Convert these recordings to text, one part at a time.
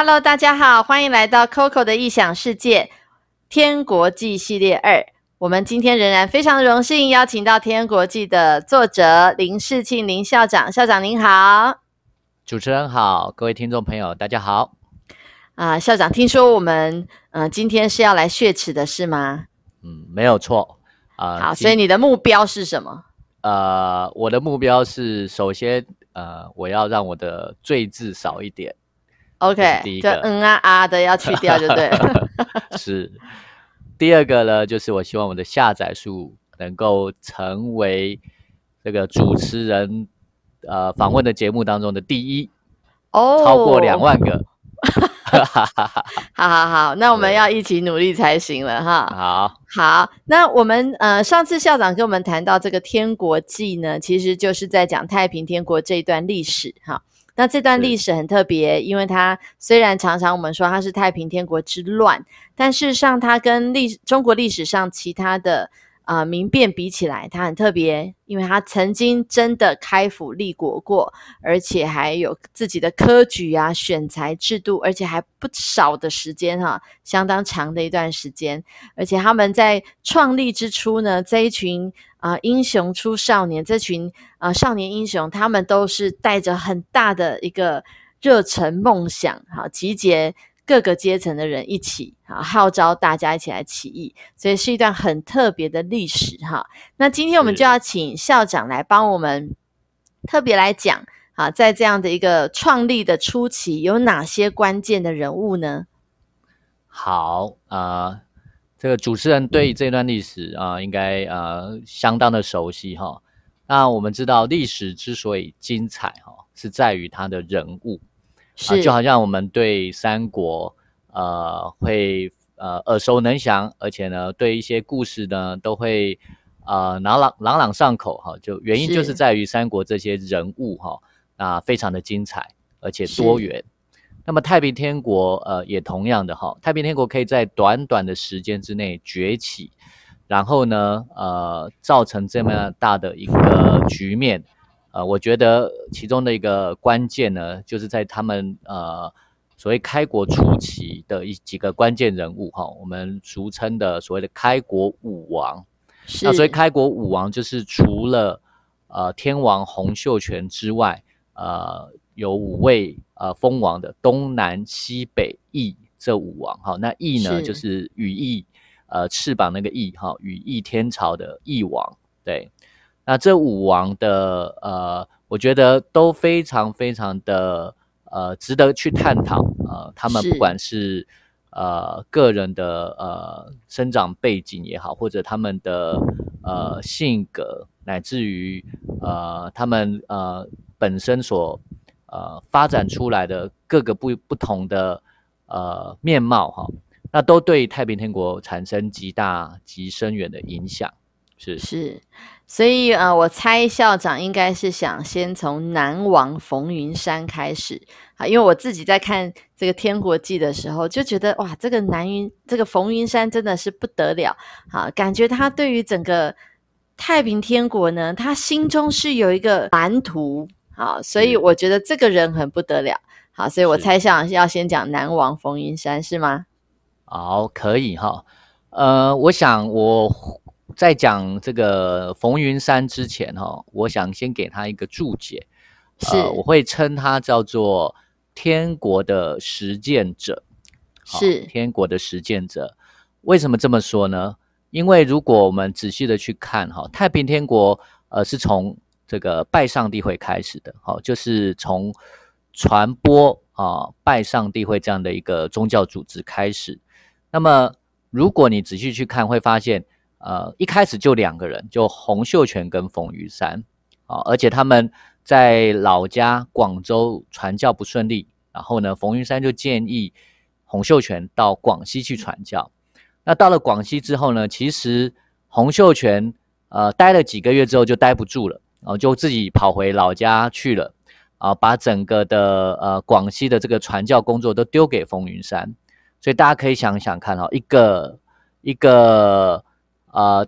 Hello，大家好，欢迎来到 Coco 的异想世界天国际系列二。我们今天仍然非常荣幸邀请到天国际的作者林世庆林校长，校长您好，主持人好，各位听众朋友大家好。啊，校长，听说我们呃今天是要来血池的是吗？嗯，没有错啊。好，所以你的目标是什么？呃，我的目标是首先呃我要让我的罪字少一点。OK，就嗯啊啊的要去掉就对了。是，第二个呢，就是我希望我的下载数能够成为这个主持人呃访问的节目当中的第一，哦，超过两万个。好好好，那我们要一起努力才行了哈。好，好，那我们呃上次校长跟我们谈到这个《天国记》呢，其实就是在讲太平天国这一段历史哈。那这段历史很特别，因为它虽然常常我们说它是太平天国之乱，但事实上它跟历中国历史上其他的啊民变比起来，他很特别，因为他曾经真的开府立国过，而且还有自己的科举啊、选才制度，而且还不少的时间哈，相当长的一段时间。而且他们在创立之初呢，这一群。啊，英雄出少年，这群啊少年英雄，他们都是带着很大的一个热忱梦想，哈，集结各个阶层的人一起，啊，号召大家一起来起义，所以是一段很特别的历史，哈。那今天我们就要请校长来帮我们特别来讲，啊，在这样的一个创立的初期，有哪些关键的人物呢？好，啊。这个主持人对这段历史啊，应该呃相当的熟悉哈。那我们知道历史之所以精彩哈，是在于它的人物，是就好像我们对三国呃会呃耳熟能详，而且呢对一些故事呢都会呃朗朗朗朗上口哈。就原因就是在于三国这些人物哈，那非常的精彩而且多元。那么太平天国，呃，也同样的哈，太平天国可以在短短的时间之内崛起，然后呢，呃，造成这么大的一个局面，呃，我觉得其中的一个关键呢，就是在他们呃所谓开国初期的一几个关键人物哈，我们俗称的所谓的开国武王。那所以开国武王就是除了呃天王洪秀全之外，呃。有五位呃封王的东南西北翼这五王哈，那翼呢就是羽翼呃翅膀那个翼哈，羽翼天朝的翼王对，那这五王的呃，我觉得都非常非常的呃值得去探讨。呃，他们不管是呃个人的呃生长背景也好，或者他们的呃性格，乃至于呃他们呃本身所呃，发展出来的各个不不同的呃面貌哈，那都对太平天国产生极大极深远的影响，是。是，所以呃，我猜校长应该是想先从南王冯云山开始啊，因为我自己在看这个《天国记》的时候，就觉得哇，这个南云这个冯云山真的是不得了啊，感觉他对于整个太平天国呢，他心中是有一个蓝图。好，所以我觉得这个人很不得了。好，所以我猜想要先讲南王冯云山是吗？好，可以哈。呃，我想我在讲这个冯云山之前哈，我想先给他一个注解。是，我会称他叫做天国的实践者。是，天国的实践者。为什么这么说呢？因为如果我们仔细的去看哈，太平天国呃是从这个拜上帝会开始的，好，就是从传播啊拜上帝会这样的一个宗教组织开始。那么，如果你仔细去看，会发现，呃，一开始就两个人，就洪秀全跟冯玉山啊，而且他们在老家广州传教不顺利，然后呢，冯玉山就建议洪秀全到广西去传教。那到了广西之后呢，其实洪秀全呃待了几个月之后就待不住了。然后就自己跑回老家去了，啊，把整个的呃广西的这个传教工作都丢给冯云山，所以大家可以想想看哈，一个一个呃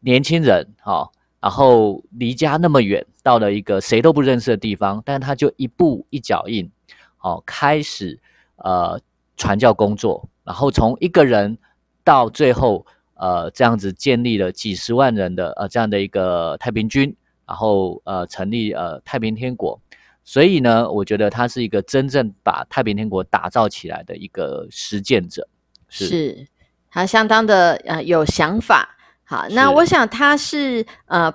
年轻人哈，然后离家那么远，到了一个谁都不认识的地方，但他就一步一脚印，好开始呃传教工作，然后从一个人到最后呃这样子建立了几十万人的呃这样的一个太平军，然后呃成立呃太平天国。所以呢，我觉得他是一个真正把太平天国打造起来的一个实践者，是他相当的呃有想法。好，那我想他是呃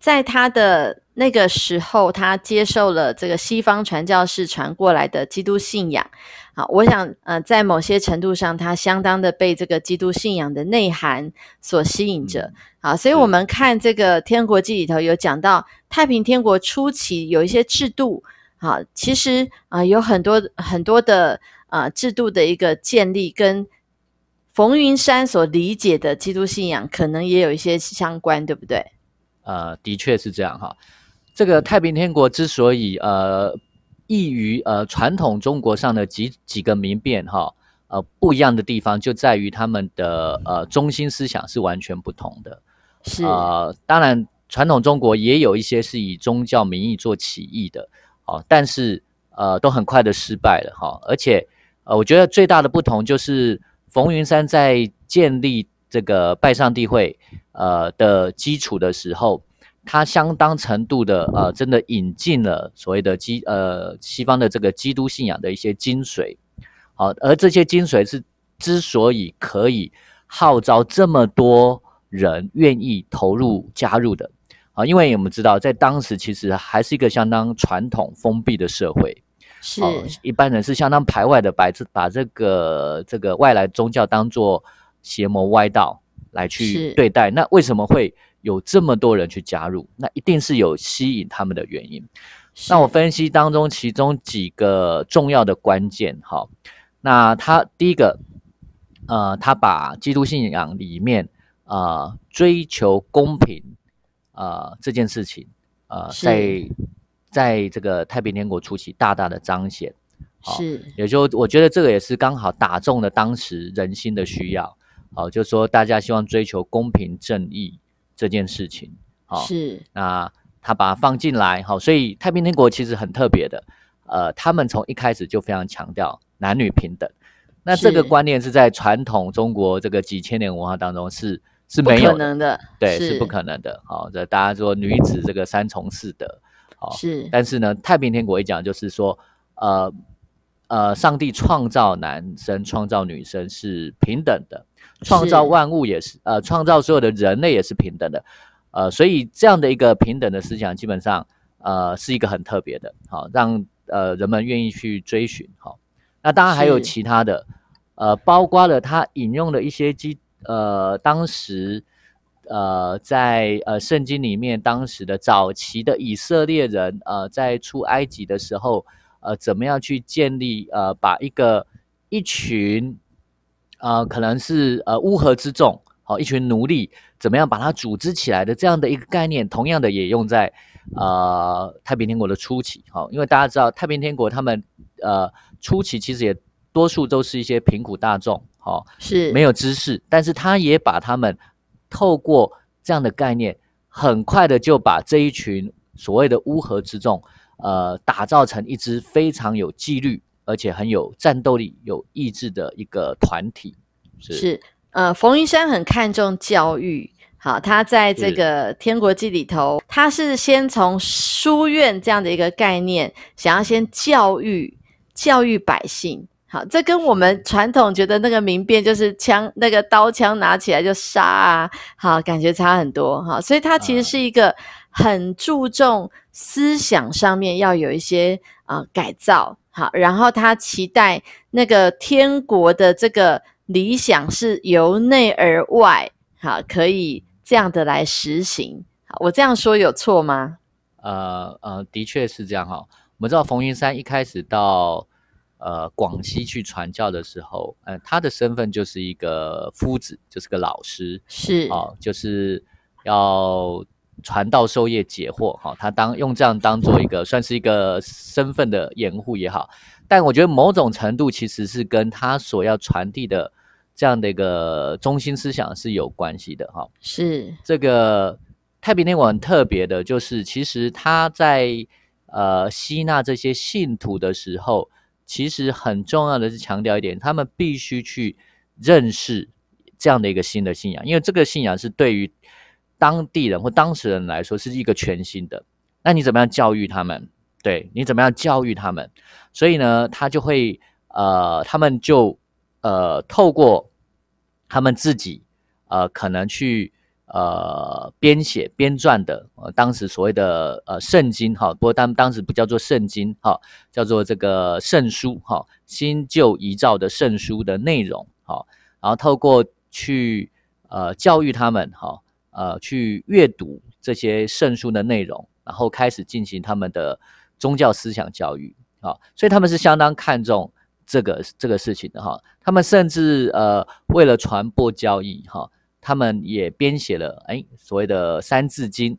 在他的那个时候，他接受了这个西方传教士传过来的基督信仰。好，我想呃在某些程度上，他相当的被这个基督信仰的内涵所吸引着。好，所以我们看这个《天国记》里头有讲到。太平天国初期有一些制度，好，其实啊有很多很多的啊制度的一个建立，跟冯云山所理解的基督信仰可能也有一些相关，对不对？呃，的确是这样哈。这个太平天国之所以呃异于呃传统中国上的几几个民变哈，呃不一样的地方就在于他们的呃中心思想是完全不同的。是啊，当然。传统中国也有一些是以宗教名义做起义的，哦，但是呃都很快的失败了哈。而且呃，我觉得最大的不同就是冯云山在建立这个拜上帝会呃的基础的时候，他相当程度的呃真的引进了所谓的基呃西方的这个基督信仰的一些精髓，好，而这些精髓是之所以可以号召这么多人愿意投入加入的。啊，因为我们知道，在当时其实还是一个相当传统封闭的社会，是一般人是相当排外的，把这把这个这个外来宗教当做邪魔歪道来去对待。那为什么会有这么多人去加入？那一定是有吸引他们的原因。那我分析当中其中几个重要的关键，哈，那他第一个，呃，他把基督信仰里面啊追求公平。呃，这件事情，呃，在在这个太平天国初期大大的彰显，是，也就我觉得这个也是刚好打中了当时人心的需要，好，就说大家希望追求公平正义这件事情，好，是，那他把它放进来，好，所以太平天国其实很特别的，呃，他们从一开始就非常强调男女平等，那这个观念是在传统中国这个几千年文化当中是。是没有可能的，对，是不可能的。好，这大家说女子这个三从四德，好，是。但是呢，太平天国一讲就是说，呃呃，上帝创造男生、创造女生是平等的，创造万物也是，呃，创造所有的人类也是平等的，呃，所以这样的一个平等的思想，基本上呃是一个很特别的，好，让呃人们愿意去追寻。好，那当然还有其他的，呃，包括了他引用的一些基。呃，当时，呃，在呃圣经里面，当时的早期的以色列人，呃，在出埃及的时候，呃，怎么样去建立，呃，把一个一群，呃，可能是呃乌合之众，好，一群奴隶，怎么样把它组织起来的这样的一个概念，同样的也用在呃太平天国的初期，好，因为大家知道太平天国他们呃初期其实也多数都是一些贫苦大众。好，是没有知识，但是他也把他们透过这样的概念，很快的就把这一群所谓的乌合之众，呃，打造成一支非常有纪律，而且很有战斗力、有意志的一个团体。是，是呃，冯云山很看重教育，好，他在这个《天国记》里头，他是先从书院这样的一个概念，想要先教育教育百姓。好，这跟我们传统觉得那个民变就是枪，那个刀枪拿起来就杀啊，好，感觉差很多哈。所以它其实是一个很注重思想上面要有一些啊改造，好，然后他期待那个天国的这个理想是由内而外，好，可以这样的来实行。我这样说有错吗？呃呃，的确是这样哈。我们知道冯云山一开始到。呃，广西去传教的时候，嗯，他的身份就是一个夫子，就是个老师，是啊，就是要传道授业解惑，哈，他当用这样当做一个算是一个身份的掩护也好，但我觉得某种程度其实是跟他所要传递的这样的一个中心思想是有关系的，哈，是。这个太平天国很特别的，就是其实他在呃吸纳这些信徒的时候。其实很重要的是强调一点，他们必须去认识这样的一个新的信仰，因为这个信仰是对于当地人或当事人来说是一个全新的。那你怎么样教育他们？对你怎么样教育他们？所以呢，他就会呃，他们就呃，透过他们自己呃，可能去。呃，编写编撰的，呃，当时所谓的呃圣经哈，不过当当时不叫做圣经哈，叫做这个圣书哈，新旧遗照的圣书的内容哈，然后透过去呃教育他们哈，呃去阅读这些圣书的内容，然后开始进行他们的宗教思想教育啊，所以他们是相当看重这个这个事情的哈，他们甚至呃为了传播教义哈。他们也编写了哎，所谓的《三字经》，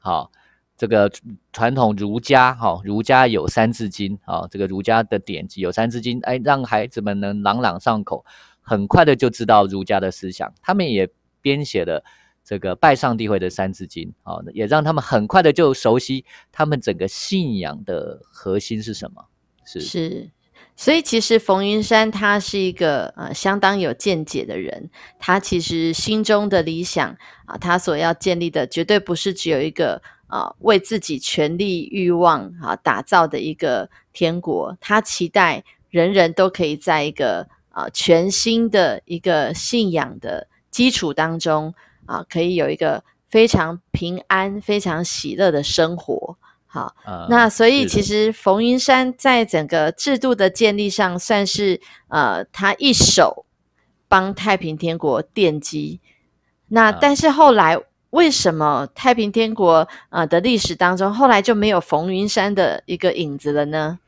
好，这个传统儒家，哈，儒家有《三字经》，啊，这个儒家的典籍有《三字经》，哎，让孩子们能朗朗上口，很快的就知道儒家的思想。他们也编写了这个拜上帝会的《三字经》，啊，也让他们很快的就熟悉他们整个信仰的核心是什么。是是。所以其实冯云山他是一个呃相当有见解的人，他其实心中的理想啊，他所要建立的绝对不是只有一个啊为自己权力欲望啊打造的一个天国，他期待人人都可以在一个啊全新的一个信仰的基础当中啊，可以有一个非常平安、非常喜乐的生活。好，那所以其实冯云山在整个制度的建立上，算是呃他一手帮太平天国奠基。那但是后来为什么太平天国呃的历史当中，后来就没有冯云山的一个影子了呢？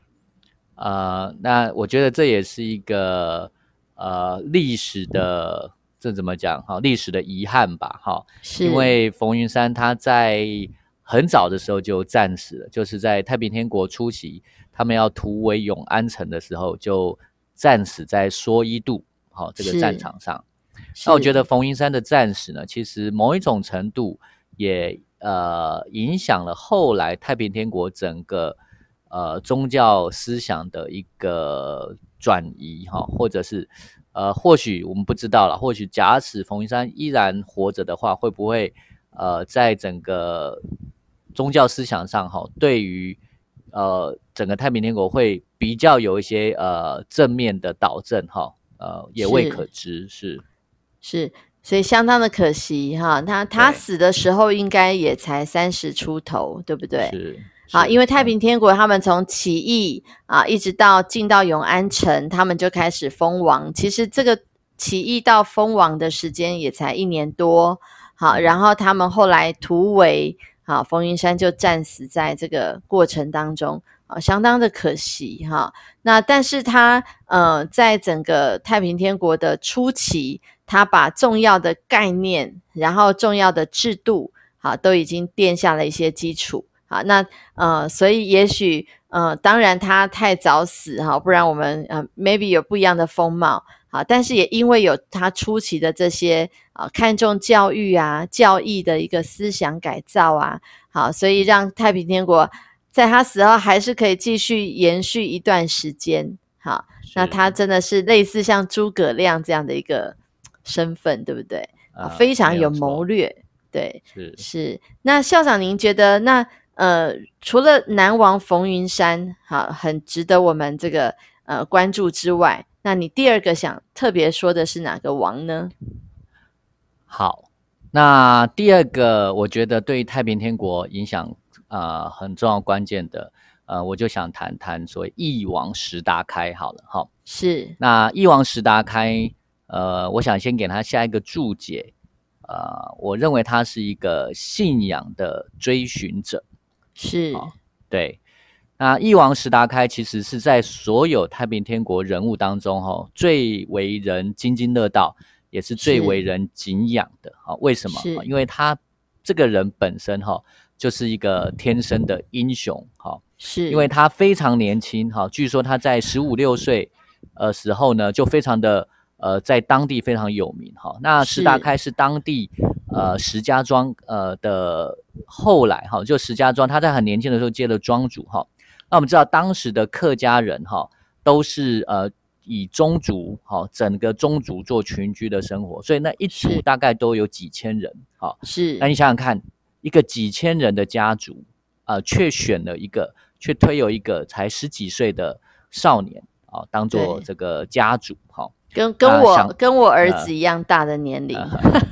呃，那我觉得这也是一个呃历史的这怎么讲？哈，历史的遗憾吧。哈，是因为冯云山他在。很早的时候就战死了，就是在太平天国初期，他们要突围永安城的时候，就战死在蓑衣渡，好这个战场上。那我觉得冯云山的战死呢，其实某一种程度也呃影响了后来太平天国整个呃宗教思想的一个转移哈，或者是呃或许我们不知道了，或许假使冯云山依然活着的话，会不会呃在整个宗教思想上，哈，对于呃整个太平天国会比较有一些呃正面的导正，哈，呃也未可知，是是，所以相当的可惜，哈，他他死的时候应该也才三十出头，对不对？是，好，因为太平天国他们从起义啊，一直到进到永安城，他们就开始封王，其实这个起义到封王的时间也才一年多，好，然后他们后来突围。好，冯云山就战死在这个过程当中啊，相当的可惜哈。那但是他呃，在整个太平天国的初期，他把重要的概念，然后重要的制度，好，都已经奠下了一些基础。好，那呃，所以也许呃，当然他太早死哈，不然我们呃，maybe 有不一样的风貌。啊，但是也因为有他初期的这些啊，看重教育啊、教义的一个思想改造啊，好，所以让太平天国在他死后还是可以继续延续一段时间。好，那他真的是类似像诸葛亮这样的一个身份，对不对？啊，非常有谋略。对，是是。那校长，您觉得那呃，除了南王冯云山，好，很值得我们这个呃关注之外。那你第二个想特别说的是哪个王呢？好，那第二个我觉得对太平天国影响呃很重要关键的呃，我就想谈谈所谓翼王石达开好了哈。是，那翼王石达开呃，我想先给他下一个注解，呃，我认为他是一个信仰的追寻者，是，对。那翼王石达开其实是在所有太平天国人物当中，哈，最为人津津乐道，也是最为人敬仰的。哈，为什么？因为他这个人本身，哈，就是一个天生的英雄。哈，是因为他非常年轻。哈，据说他在十五六岁呃时候呢，就非常的呃，在当地非常有名。哈，那石达开是当地呃石家庄呃的后来，哈，就石家庄他在很年轻的时候接了庄主。哈。那我们知道，当时的客家人哈，都是呃以宗族哈整个宗族做群居的生活，所以那一组大概都有几千人，哈是。那你想想看，一个几千人的家族，呃，却选了一个，却推有一个才十几岁的少年啊，当做这个家主，好。跟跟我跟我儿子一样大的年龄，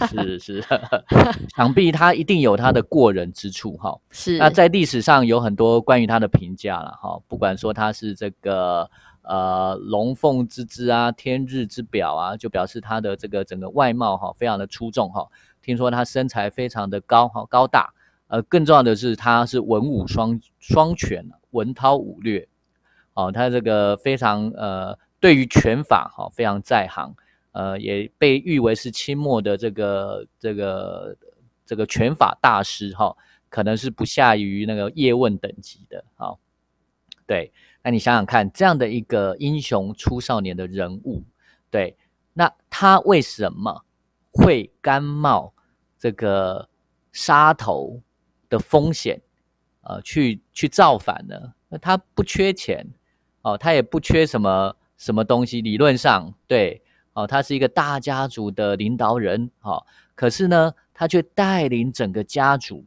是是，想必他一定有他的过人之处哈。是，那在历史上有很多关于他的评价了哈，不管说他是这个呃龙凤之姿啊，天日之表啊，就表示他的这个整个外貌哈非常的出众哈。听说他身材非常的高哈高大，呃，更重要的是他是文武双双全，文韬武略，哦，他这个非常呃。对于拳法哈非常在行，呃，也被誉为是清末的这个这个这个拳法大师哈，可能是不下于那个叶问等级的哈。对，那你想想看，这样的一个英雄出少年的人物，对，那他为什么会甘冒这个杀头的风险，呃，去去造反呢？那他不缺钱哦，他也不缺什么。什么东西？理论上对哦，他是一个大家族的领导人，好，可是呢，他却带领整个家族，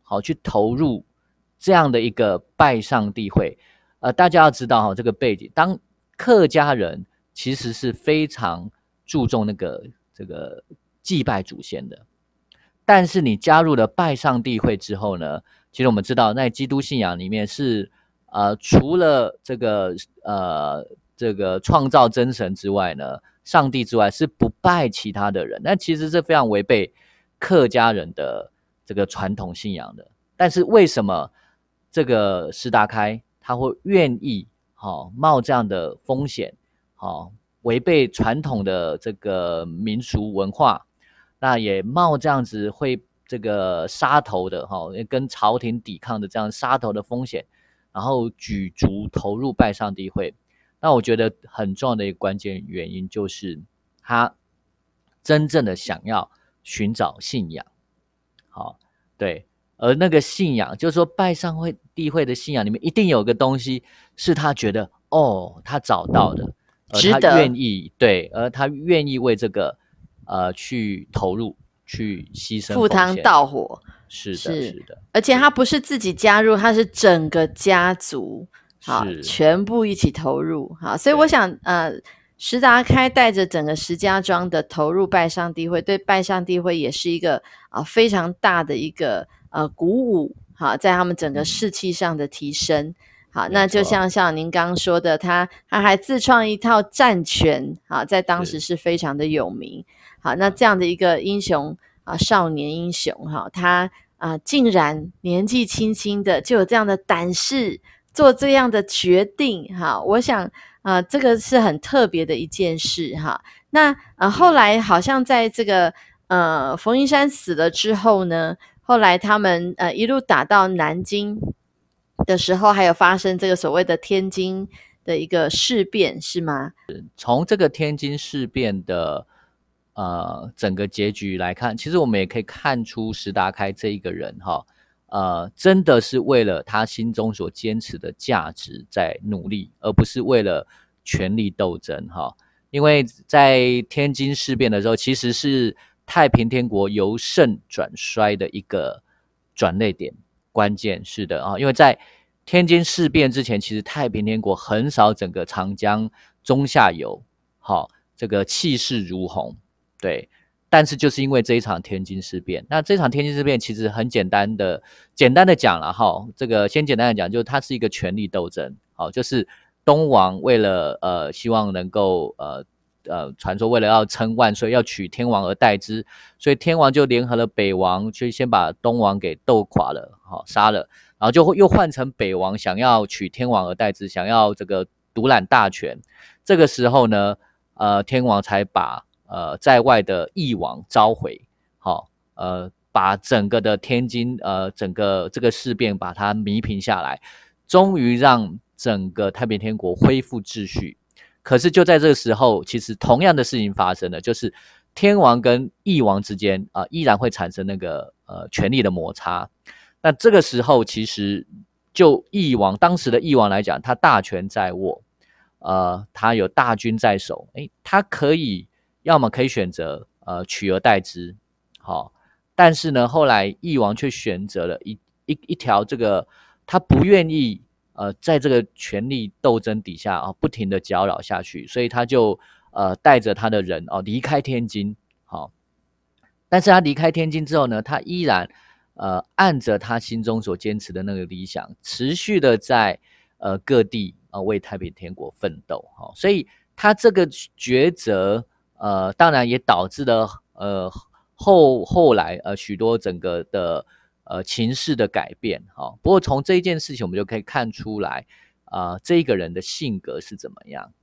好去投入这样的一个拜上帝会。呃，大家要知道哈，这个背景，当客家人其实是非常注重那个这个祭拜祖先的，但是你加入了拜上帝会之后呢，其实我们知道，在基督信仰里面是呃，除了这个呃。这个创造真神之外呢，上帝之外是不拜其他的人，那其实是非常违背客家人的这个传统信仰的。但是为什么这个石达开他会愿意好冒这样的风险，好违背传统的这个民俗文化，那也冒这样子会这个杀头的哈，跟朝廷抵抗的这样杀头的风险，然后举足投入拜上帝会。那我觉得很重要的一个关键原因就是他真正的想要寻找信仰，好，对，而那个信仰就是说拜上会地会的信仰里面一定有个东西是他觉得哦，他找到的，而他愿意对，而他愿意为这个呃去投入、去牺牲、赴汤蹈火，是的，是的，而且他不是自己加入，他是整个家族。好，全部一起投入。好，所以我想，呃，石达开带着整个石家庄的投入拜上帝会，对拜上帝会也是一个啊非常大的一个呃鼓舞。好，在他们整个士气上的提升。好，那就像像您刚刚说的，他他还自创一套战拳。啊，在当时是非常的有名。好，那这样的一个英雄啊，少年英雄哈，他啊竟然年纪轻轻的就有这样的胆识。做这样的决定，哈，我想啊，这个是很特别的一件事，哈。那呃，后来好像在这个呃冯云山死了之后呢，后来他们呃一路打到南京的时候，还有发生这个所谓的天津的一个事变，是吗？从这个天津事变的呃整个结局来看，其实我们也可以看出石达开这一个人，哈。呃，真的是为了他心中所坚持的价值在努力，而不是为了权力斗争哈。因为在天津事变的时候，其实是太平天国由盛转衰的一个转捩点，关键是的啊。因为在天津事变之前，其实太平天国横扫整个长江中下游，好，这个气势如虹，对。但是就是因为这一场天津事变，那这场天津事变其实很简单的，简单的讲了哈，这个先简单的讲，就是它是一个权力斗争，好，就是东王为了呃希望能够呃呃传说为了要称万岁，要取天王而代之，所以天王就联合了北王，去先把东王给斗垮了，好杀了，然后就又换成北王想要取天王而代之，想要这个独揽大权，这个时候呢，呃天王才把。呃，在外的义王召回，好，呃，把整个的天津，呃，整个这个事变把它弥平下来，终于让整个太平天国恢复秩序。可是就在这个时候，其实同样的事情发生了，就是天王跟义王之间啊，依然会产生那个呃权力的摩擦。那这个时候，其实就义王当时的义王来讲，他大权在握，呃，他有大军在手，诶，他可以要么可以选择呃取而代之，好，但是呢，后来翼王却选择了一一一条这个他不愿意呃在这个权力斗争底下啊不停的搅扰下去，所以他就呃带着他的人哦离开天津，好，但是他离开天津之后呢，他依然呃按着他心中所坚持的那个理想，持续的在呃各地。啊，为太平天国奋斗，哈，所以他这个抉择，呃，当然也导致了，呃，后后来呃许多整个的呃情势的改变，哈。不过从这一件事情，我们就可以看出来，啊，这个人的性格是怎么样？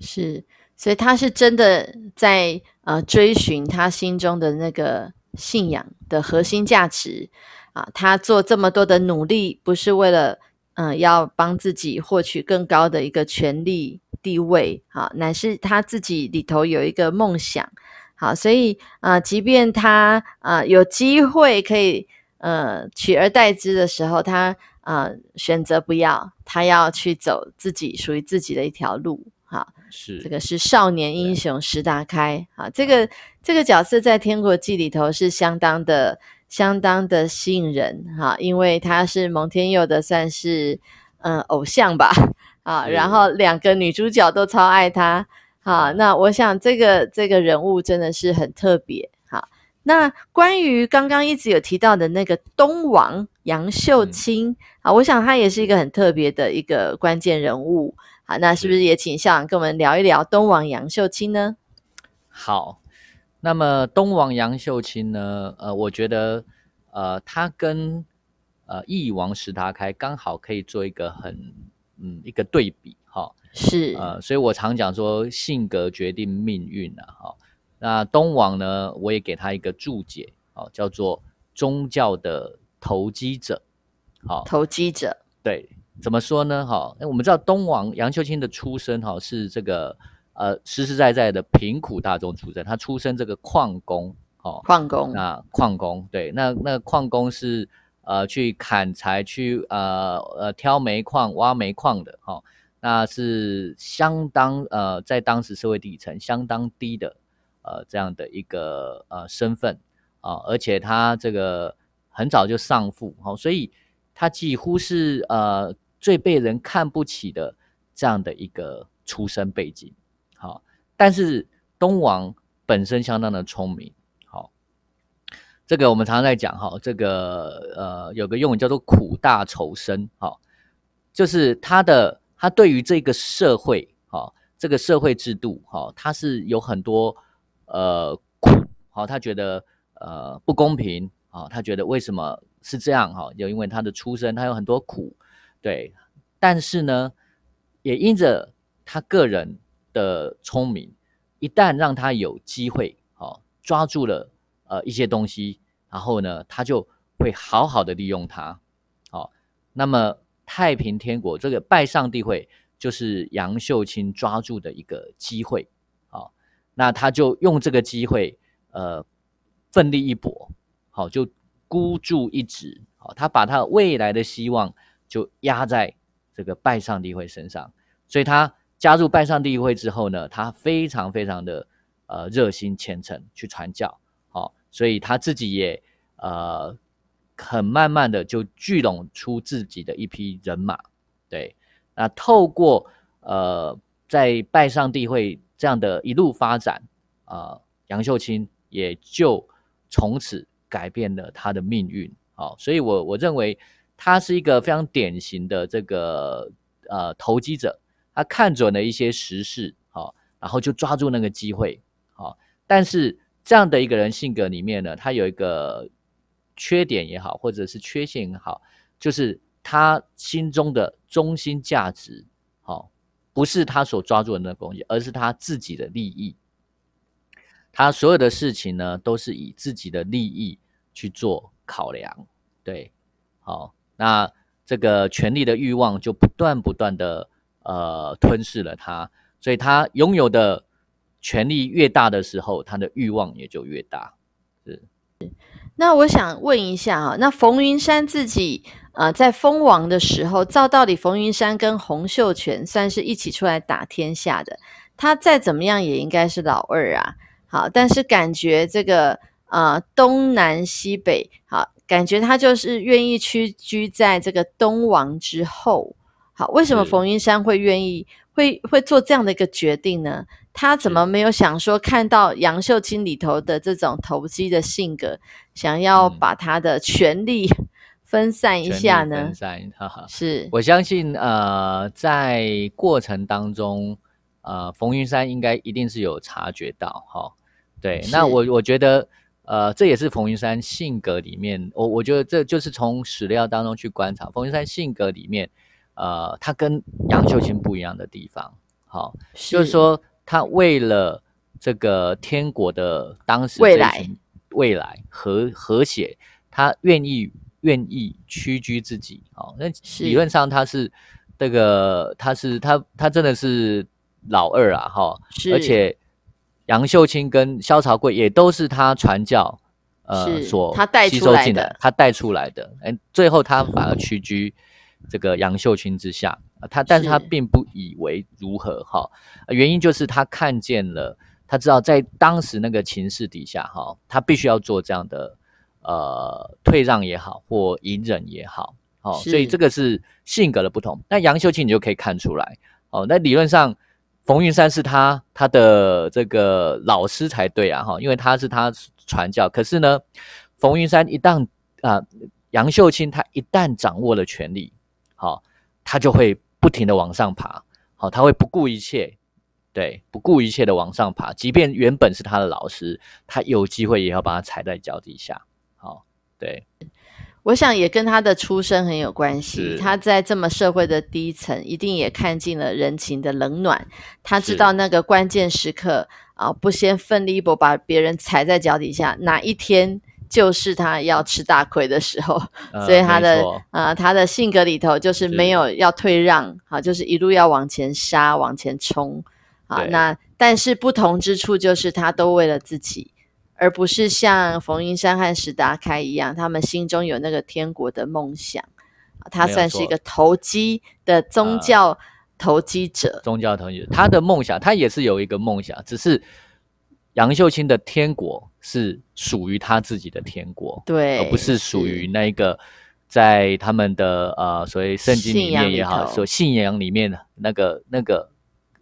是，所以他是真的在呃追寻他心中的那个信仰的核心价值啊，他做这么多的努力，不是为了。嗯，要帮自己获取更高的一个权利地位，啊，乃是他自己里头有一个梦想，好，所以啊，即便他啊有机会可以呃取而代之的时候，他啊选择不要，他要去走自己属于自己的一条路，好，是这个是少年英雄石达开，好，这个这个角色在《天国记》里头是相当的。相当的吸引人哈，因为他是蒙天佑的算是嗯偶像吧啊，然后两个女主角都超爱他好，那我想这个这个人物真的是很特别好。那关于刚刚一直有提到的那个东王杨秀清啊，我想他也是一个很特别的一个关键人物好，那是不是也请校长跟我们聊一聊东王杨秀清呢？好。那么东王杨秀清呢？呃，我觉得，呃，他跟呃翼王石达开刚好可以做一个很嗯一个对比，哈，是，呃，所以我常讲说性格决定命运啊，哈。那东王呢，我也给他一个注解，哦，叫做宗教的投机者，好，投机者，对，怎么说呢？哈，那我们知道东王杨秀清的出身，哈，是这个。呃，实实在在的贫苦大众出身，他出身这个矿工，哦，矿工，那矿工，对，那那矿工是呃去砍柴，去呃呃挑煤矿、挖煤矿的，哈，那是相当呃在当时社会底层相当低的呃这样的一个呃身份啊，而且他这个很早就丧父，哦，所以他几乎是呃最被人看不起的这样的一个出身背景。好，但是东王本身相当的聪明，这个我们常常在讲哈，这个呃有个用语叫做苦大仇深，好，就是他的他对于这个社会，好，这个社会制度，好，他是有很多呃苦，好，他觉得呃不公平，好，他觉得为什么是这样，哈，就因为他的出身，他有很多苦，对，但是呢，也因着他个人。的聪明，一旦让他有机会，哦，抓住了呃一些东西，然后呢，他就会好好的利用它，好，那么太平天国这个拜上帝会就是杨秀清抓住的一个机会，好，那他就用这个机会，呃，奋力一搏，好，就孤注一掷，好，他把他未来的希望就压在这个拜上帝会身上，所以他。加入拜上帝会之后呢，他非常非常的呃热心虔诚去传教，所以他自己也呃很慢慢的就聚拢出自己的一批人马，对，那透过呃在拜上帝会这样的一路发展啊，杨秀清也就从此改变了他的命运，好，所以我我认为他是一个非常典型的这个呃投机者。他看准了一些时事，好，然后就抓住那个机会，好。但是这样的一个人性格里面呢，他有一个缺点也好，或者是缺陷也好，就是他心中的中心价值，好，不是他所抓住的那个东西，而是他自己的利益。他所有的事情呢，都是以自己的利益去做考量，对，好。那这个权力的欲望就不断不断的。呃，吞噬了他，所以他拥有的权力越大的时候，他的欲望也就越大。是，那我想问一下哈，那冯云山自己呃在封王的时候，照道理冯云山跟洪秀全算是一起出来打天下的，他再怎么样也应该是老二啊。好，但是感觉这个呃东南西北，好，感觉他就是愿意屈居在这个东王之后。好，为什么冯云山会愿意会会做这样的一个决定呢？他怎么没有想说看到杨秀清里头的这种投机的性格，想要把他的权力分散一下呢？分散，哈哈。是我相信，呃，在过程当中，呃，冯云山应该一定是有察觉到，哈。对，那我我觉得，呃，这也是冯云山性格里面，我我觉得这就是从史料当中去观察冯云山性格里面，呃，他跟杨秀清不一样的地方，好，就是说他为了这个天国的当时未来未来和和谐，他愿意愿意屈居自己，哦，那理论上他是这个他是他他真的是老二啊，哈，而且。杨秀清跟萧朝贵也都是他传教，呃，所吸收进的，他带出来的。哎，最后他反而屈居这个杨秀清之下，他，但是他并不以为如何哈。原因就是他看见了，他知道在当时那个情势底下哈，他必须要做这样的呃退让也好，或隐忍也好，哦，所以这个是性格的不同。那杨秀清你就可以看出来，哦，那理论上。冯云山是他他的这个老师才对啊，哈，因为他是他传教。可是呢，冯云山一旦啊，杨秀清他一旦掌握了权力，好，他就会不停的往上爬，好，他会不顾一切，对，不顾一切的往上爬，即便原本是他的老师，他有机会也要把他踩在脚底下，好，对。我想也跟他的出身很有关系。他在这么社会的低层，一定也看尽了人情的冷暖。他知道那个关键时刻啊，不先奋力一搏，把别人踩在脚底下，哪一天就是他要吃大亏的时候。所以他的啊，他的性格里头就是没有要退让，好，就是一路要往前杀，往前冲。啊，那但是不同之处就是他都为了自己。而不是像冯云山和史达开一样，他们心中有那个天国的梦想。他算是一个投机的宗教投机者。宗教投机者，他的梦想，他也是有一个梦想，只是杨秀清的天国是属于他自己的天国，对，而不是属于那个在他们的呃所谓圣经里面也好，所信仰里面的那个那个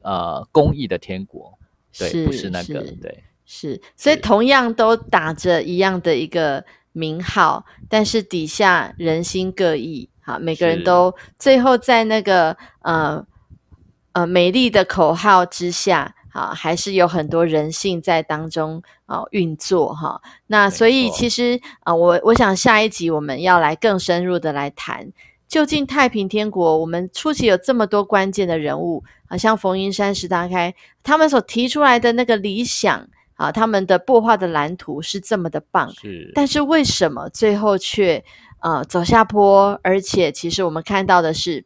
呃公益的天国，对，不是那个，对。是，所以同样都打着一样的一个名号，但是底下人心各异，好，每个人都最后在那个呃呃美丽的口号之下，好，还是有很多人性在当中啊运作哈。那所以其实啊，我我想下一集我们要来更深入的来谈，究竟太平天国我们初期有这么多关键的人物啊，像冯云山、石达开他们所提出来的那个理想。啊，他们的擘画的蓝图是这么的棒，是，但是为什么最后却啊走下坡？而且其实我们看到的是，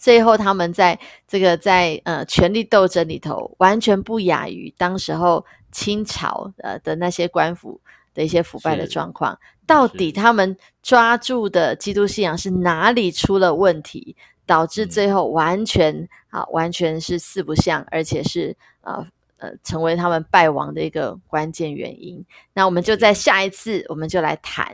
最后他们在这个在呃权力斗争里头，完全不亚于当时候清朝呃的那些官府的一些腐败的状况。到底他们抓住的基督信仰是哪里出了问题，导致最后完全啊完全是四不像，而且是呃。呃，成为他们败亡的一个关键原因。那我们就在下一次，我们就来谈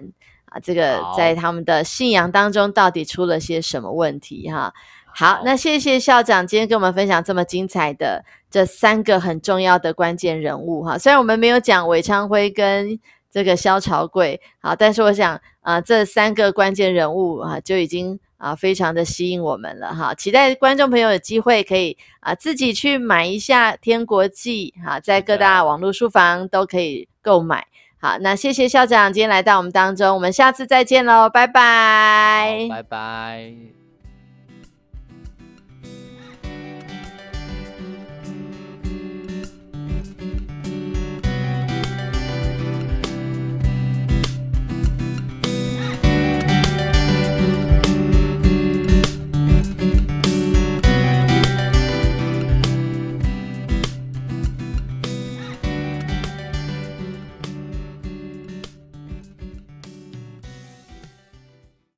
啊，这个在他们的信仰当中到底出了些什么问题哈。好，那谢谢校长今天跟我们分享这么精彩的这三个很重要的关键人物哈。虽然我们没有讲韦昌辉跟这个萧朝贵，好，但是我想啊，这三个关键人物啊就已经。啊，非常的吸引我们了哈！期待观众朋友有机会可以啊自己去买一下《天国记》哈，在各大网络书房都可以购买。好，那谢谢校长今天来到我们当中，我们下次再见喽，拜拜，拜拜。